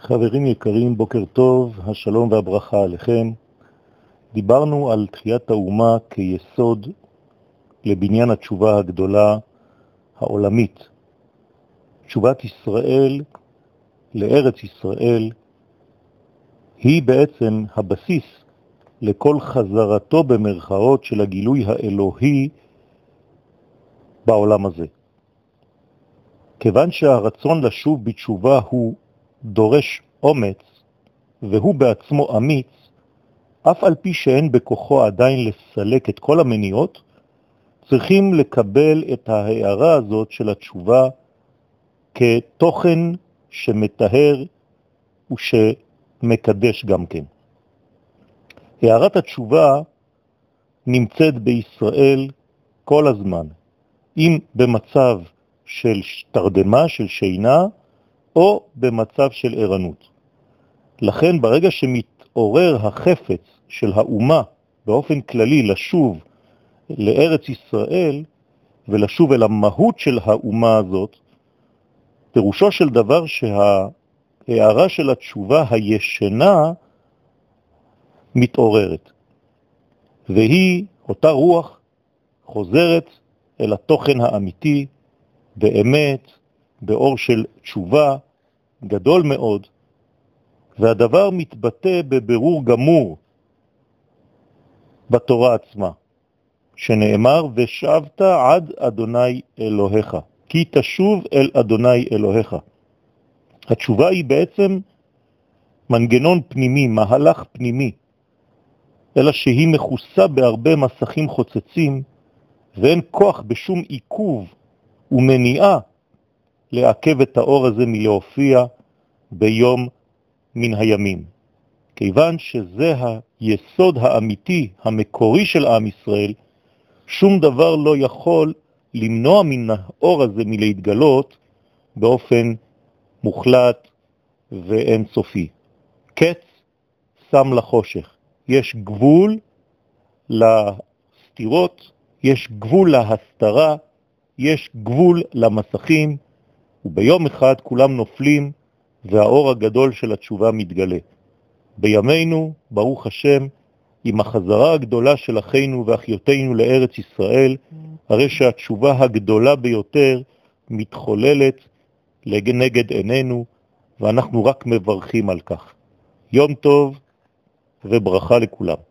חברים יקרים, בוקר טוב, השלום והברכה עליכם. דיברנו על תחיית האומה כיסוד לבניין התשובה הגדולה העולמית. תשובת ישראל לארץ ישראל היא בעצם הבסיס לכל חזרתו במרכאות של הגילוי האלוהי בעולם הזה. כיוון שהרצון לשוב בתשובה הוא דורש אומץ, והוא בעצמו אמיץ, אף על פי שאין בכוחו עדיין לסלק את כל המניעות, צריכים לקבל את ההערה הזאת של התשובה כתוכן שמתאר ושמקדש גם כן. הערת התשובה נמצאת בישראל כל הזמן, אם במצב של תרדמה, של שינה, או במצב של ערנות. לכן ברגע שמתעורר החפץ של האומה באופן כללי לשוב לארץ ישראל ולשוב אל המהות של האומה הזאת, פירושו של דבר שההערה של התשובה הישנה מתעוררת, והיא, אותה רוח, חוזרת אל התוכן האמיתי, באמת, באור של תשובה גדול מאוד, והדבר מתבטא בבירור גמור בתורה עצמה, שנאמר, ושבת עד אדוני אלוהיך, כי תשוב אל אדוני אלוהיך. התשובה היא בעצם מנגנון פנימי, מהלך פנימי, אלא שהיא מכוסה בהרבה מסכים חוצצים, ואין כוח בשום עיכוב ומניעה לעכב את האור הזה מלהופיע ביום מן הימים. כיוון שזה היסוד האמיתי, המקורי של עם ישראל, שום דבר לא יכול למנוע מן האור הזה מלהתגלות באופן מוחלט ואין סופי. קץ שם לחושך. יש גבול לסתירות, יש גבול להסתרה, יש גבול למסכים, וביום אחד כולם נופלים והאור הגדול של התשובה מתגלה. בימינו, ברוך השם, עם החזרה הגדולה של אחינו ואחיותינו לארץ ישראל, הרי שהתשובה הגדולה ביותר מתחוללת נגד עינינו, ואנחנו רק מברכים על כך. יום טוב וברכה לכולם.